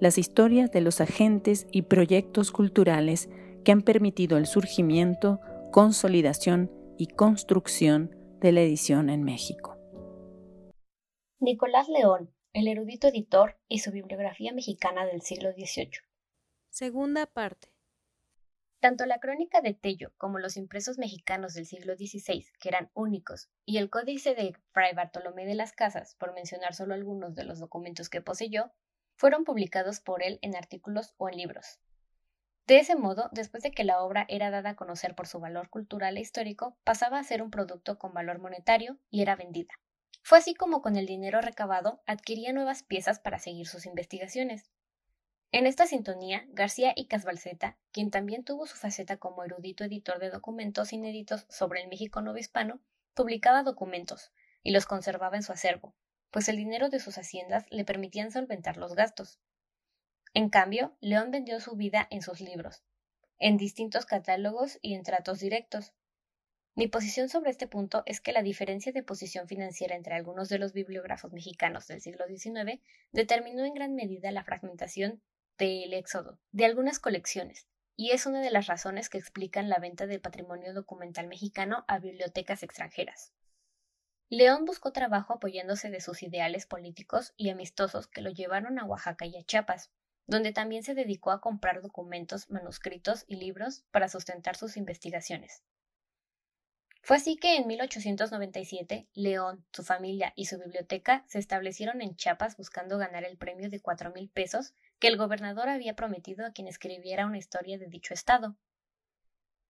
las historias de los agentes y proyectos culturales que han permitido el surgimiento, consolidación y construcción de la edición en México. Nicolás León, el erudito editor y su bibliografía mexicana del siglo XVIII. Segunda parte. Tanto la crónica de Tello como los impresos mexicanos del siglo XVI, que eran únicos, y el códice de Fray Bartolomé de las Casas, por mencionar solo algunos de los documentos que poseyó, fueron publicados por él en artículos o en libros. De ese modo, después de que la obra era dada a conocer por su valor cultural e histórico, pasaba a ser un producto con valor monetario y era vendida. Fue así como con el dinero recabado adquiría nuevas piezas para seguir sus investigaciones. En esta sintonía, García y Casbalceta, quien también tuvo su faceta como erudito editor de documentos inéditos sobre el México hispano, publicaba documentos y los conservaba en su acervo, pues el dinero de sus haciendas le permitían solventar los gastos. En cambio, León vendió su vida en sus libros, en distintos catálogos y en tratos directos. Mi posición sobre este punto es que la diferencia de posición financiera entre algunos de los bibliógrafos mexicanos del siglo XIX determinó en gran medida la fragmentación del éxodo de algunas colecciones, y es una de las razones que explican la venta del patrimonio documental mexicano a bibliotecas extranjeras. León buscó trabajo apoyándose de sus ideales políticos y amistosos que lo llevaron a Oaxaca y a Chiapas, donde también se dedicó a comprar documentos, manuscritos y libros para sustentar sus investigaciones. Fue así que en 1897 León, su familia y su biblioteca se establecieron en Chiapas buscando ganar el premio de cuatro mil pesos que el gobernador había prometido a quien escribiera una historia de dicho estado.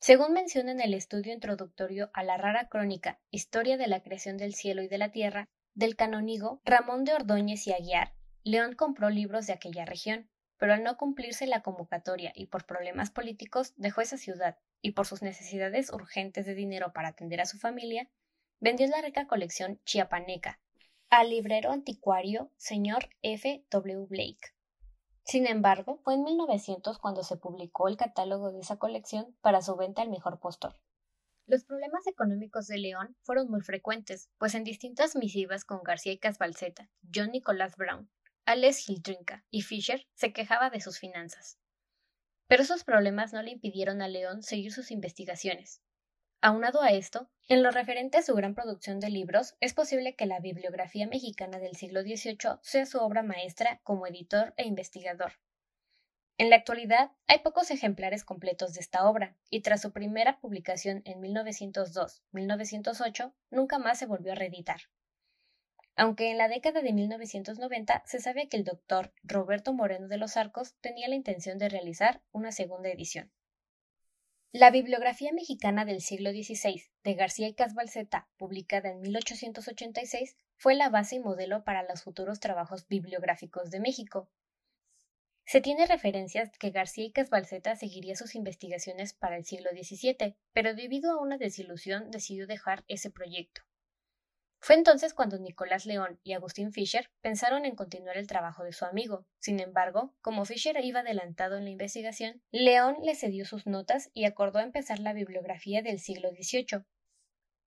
Según menciona en el estudio introductorio a la rara crónica Historia de la creación del cielo y de la tierra, del canónigo Ramón de Ordóñez y Aguiar, León compró libros de aquella región, pero al no cumplirse la convocatoria y por problemas políticos dejó esa ciudad, y por sus necesidades urgentes de dinero para atender a su familia, vendió la rica colección chiapaneca al librero anticuario señor F. W. Blake. Sin embargo, fue en 1900 cuando se publicó el catálogo de esa colección para su venta al mejor postor. Los problemas económicos de León fueron muy frecuentes, pues en distintas misivas con García y Casbalceta, John Nicholas Brown, Alex Hildrinka y Fisher se quejaba de sus finanzas. Pero esos problemas no le impidieron a León seguir sus investigaciones. Aunado a esto, en lo referente a su gran producción de libros, es posible que la bibliografía mexicana del siglo XVIII sea su obra maestra como editor e investigador. En la actualidad, hay pocos ejemplares completos de esta obra, y tras su primera publicación en 1902-1908, nunca más se volvió a reeditar. Aunque en la década de 1990 se sabe que el doctor Roberto Moreno de los Arcos tenía la intención de realizar una segunda edición. La bibliografía mexicana del siglo XVI de García y Casbalceta, publicada en 1886, fue la base y modelo para los futuros trabajos bibliográficos de México. Se tiene referencias que García y Casbalceta seguiría sus investigaciones para el siglo XVII, pero debido a una desilusión decidió dejar ese proyecto. Fue entonces cuando Nicolás León y Agustín Fischer pensaron en continuar el trabajo de su amigo. Sin embargo, como Fischer iba adelantado en la investigación, León le cedió sus notas y acordó empezar la bibliografía del siglo XVIII.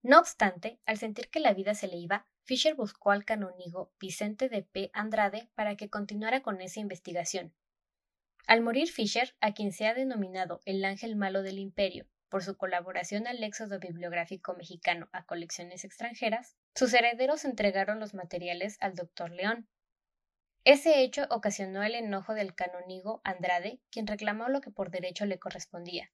No obstante, al sentir que la vida se le iba, Fischer buscó al canónigo Vicente de P. Andrade para que continuara con esa investigación. Al morir Fischer, a quien se ha denominado el ángel malo del imperio, por su colaboración al éxodo bibliográfico mexicano a colecciones extranjeras, sus herederos entregaron los materiales al doctor León. Ese hecho ocasionó el enojo del canónigo Andrade, quien reclamó lo que por derecho le correspondía.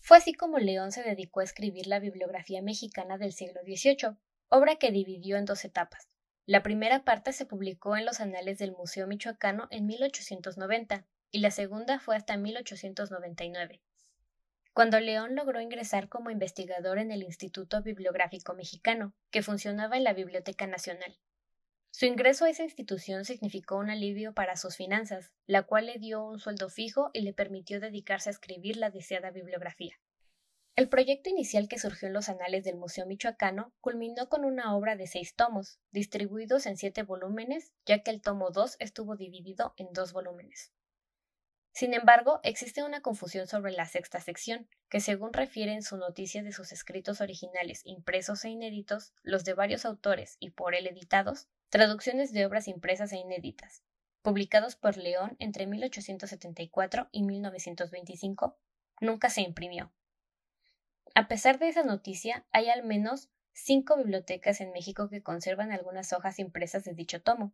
Fue así como León se dedicó a escribir la bibliografía mexicana del siglo XVIII, obra que dividió en dos etapas. La primera parte se publicó en los anales del Museo Michoacano en 1890 y la segunda fue hasta 1899 cuando León logró ingresar como investigador en el Instituto Bibliográfico Mexicano, que funcionaba en la Biblioteca Nacional. Su ingreso a esa institución significó un alivio para sus finanzas, la cual le dio un sueldo fijo y le permitió dedicarse a escribir la deseada bibliografía. El proyecto inicial que surgió en los anales del Museo Michoacano culminó con una obra de seis tomos, distribuidos en siete volúmenes, ya que el tomo 2 estuvo dividido en dos volúmenes. Sin embargo, existe una confusión sobre la sexta sección, que según refiere en su noticia de sus escritos originales impresos e inéditos, los de varios autores y por él editados, traducciones de obras impresas e inéditas, publicados por León entre 1874 y 1925, nunca se imprimió. A pesar de esa noticia, hay al menos cinco bibliotecas en México que conservan algunas hojas impresas de dicho tomo.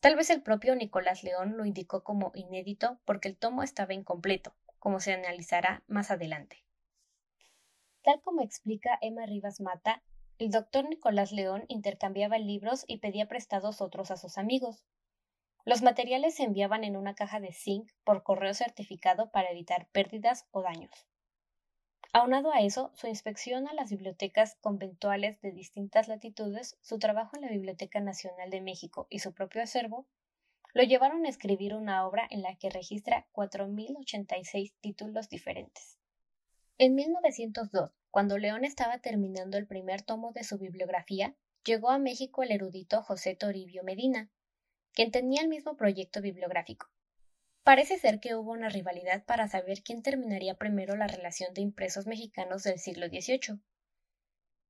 Tal vez el propio Nicolás León lo indicó como inédito porque el tomo estaba incompleto, como se analizará más adelante. Tal como explica Emma Rivas Mata, el doctor Nicolás León intercambiaba libros y pedía prestados otros a sus amigos. Los materiales se enviaban en una caja de zinc por correo certificado para evitar pérdidas o daños. Aunado a eso, su inspección a las bibliotecas conventuales de distintas latitudes, su trabajo en la Biblioteca Nacional de México y su propio acervo, lo llevaron a escribir una obra en la que registra 4.086 títulos diferentes. En 1902, cuando León estaba terminando el primer tomo de su bibliografía, llegó a México el erudito José Toribio Medina, quien tenía el mismo proyecto bibliográfico. Parece ser que hubo una rivalidad para saber quién terminaría primero la relación de impresos mexicanos del siglo XVIII.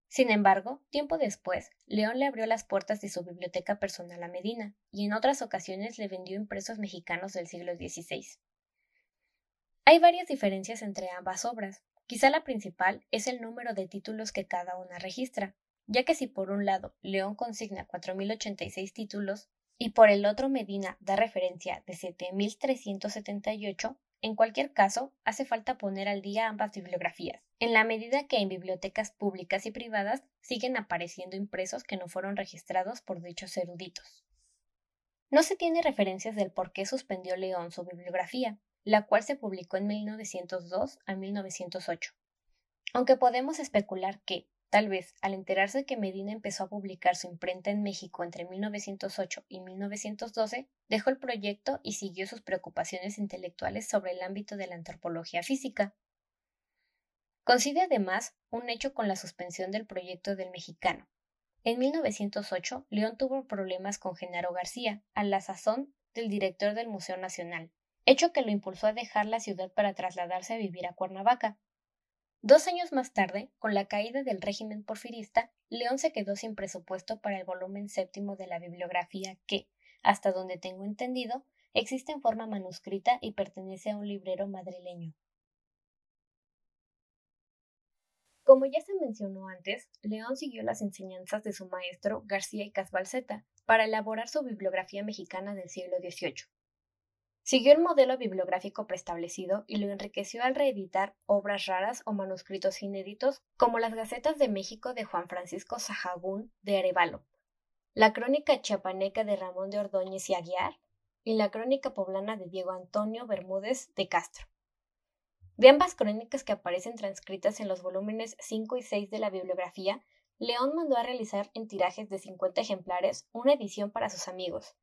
Sin embargo, tiempo después, León le abrió las puertas de su biblioteca personal a Medina, y en otras ocasiones le vendió impresos mexicanos del siglo XVI. Hay varias diferencias entre ambas obras. Quizá la principal es el número de títulos que cada una registra, ya que si por un lado León consigna 4.086 títulos, y por el otro Medina da referencia de 7378, en cualquier caso, hace falta poner al día ambas bibliografías, en la medida que en bibliotecas públicas y privadas siguen apareciendo impresos que no fueron registrados por dichos eruditos. No se tiene referencias del por qué suspendió León su bibliografía, la cual se publicó en 1902 a 1908. Aunque podemos especular que, Tal vez, al enterarse que Medina empezó a publicar su imprenta en México entre 1908 y 1912, dejó el proyecto y siguió sus preocupaciones intelectuales sobre el ámbito de la antropología física. Coincide además un hecho con la suspensión del proyecto del mexicano. En 1908, León tuvo problemas con Genaro García, a la sazón del director del Museo Nacional, hecho que lo impulsó a dejar la ciudad para trasladarse a vivir a Cuernavaca, Dos años más tarde, con la caída del régimen porfirista, León se quedó sin presupuesto para el volumen séptimo de la bibliografía que, hasta donde tengo entendido, existe en forma manuscrita y pertenece a un librero madrileño. Como ya se mencionó antes, León siguió las enseñanzas de su maestro García y Casbalceta para elaborar su bibliografía mexicana del siglo XVIII. Siguió el modelo bibliográfico preestablecido y lo enriqueció al reeditar obras raras o manuscritos inéditos como las Gacetas de México de Juan Francisco Sahagún de Arevalo, la Crónica Chiapaneca de Ramón de Ordóñez y Aguiar y la Crónica Poblana de Diego Antonio Bermúdez de Castro. De ambas crónicas que aparecen transcritas en los volúmenes 5 y 6 de la bibliografía, León mandó a realizar en tirajes de 50 ejemplares una edición para sus amigos,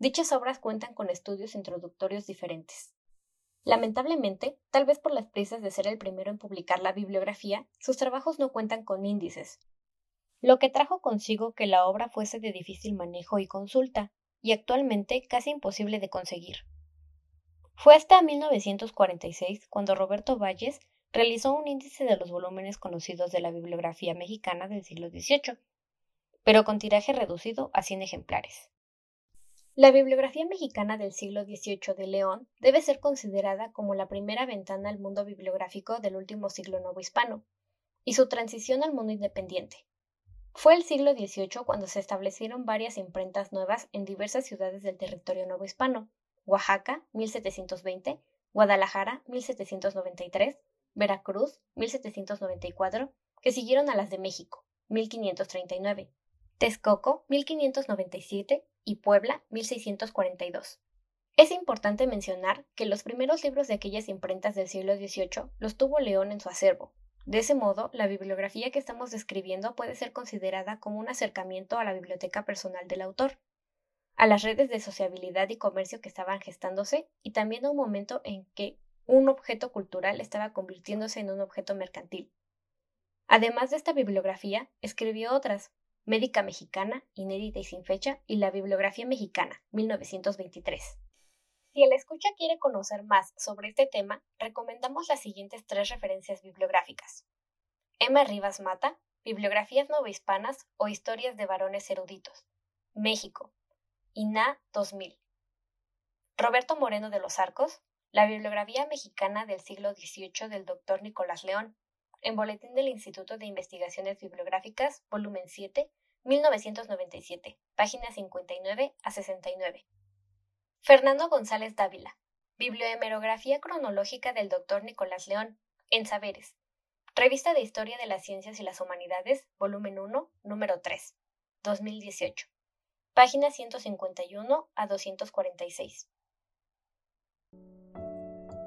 Dichas obras cuentan con estudios introductorios diferentes. Lamentablemente, tal vez por las prisas de ser el primero en publicar la bibliografía, sus trabajos no cuentan con índices, lo que trajo consigo que la obra fuese de difícil manejo y consulta, y actualmente casi imposible de conseguir. Fue hasta 1946 cuando Roberto Valles realizó un índice de los volúmenes conocidos de la bibliografía mexicana del siglo XVIII, pero con tiraje reducido a 100 ejemplares. La bibliografía mexicana del siglo XVIII de León debe ser considerada como la primera ventana al mundo bibliográfico del último siglo nuevo hispano, y su transición al mundo independiente. Fue el siglo XVIII cuando se establecieron varias imprentas nuevas en diversas ciudades del territorio nuevo hispano, Oaxaca, 1720, Guadalajara, 1793, Veracruz, 1794, que siguieron a las de México, 1539, Texcoco, 1597 y Puebla 1642. Es importante mencionar que los primeros libros de aquellas imprentas del siglo XVIII los tuvo León en su acervo, De ese modo, la bibliografía que estamos describiendo puede ser considerada como un acercamiento a la biblioteca personal del autor, a las redes de sociabilidad y comercio que estaban gestándose y también a un momento en que un objeto cultural estaba convirtiéndose en un objeto mercantil. Además de esta bibliografía, escribió otras, Médica Mexicana, inédita y sin fecha, y la Bibliografía Mexicana, 1923. Si el escucha quiere conocer más sobre este tema, recomendamos las siguientes tres referencias bibliográficas. Emma Rivas Mata, Bibliografías Novohispanas o Historias de Varones Eruditos. México. INA 2000. Roberto Moreno de los Arcos, La Bibliografía Mexicana del siglo XVIII del Dr. Nicolás León, en Boletín del Instituto de Investigaciones Bibliográficas, volumen 7, 1997, páginas 59 a 69. Fernando González Dávila. Bibliohemerografía cronológica del Dr. Nicolás León, en Saberes. Revista de Historia de las Ciencias y las Humanidades, volumen 1, número 3, 2018. Páginas 151 a 246.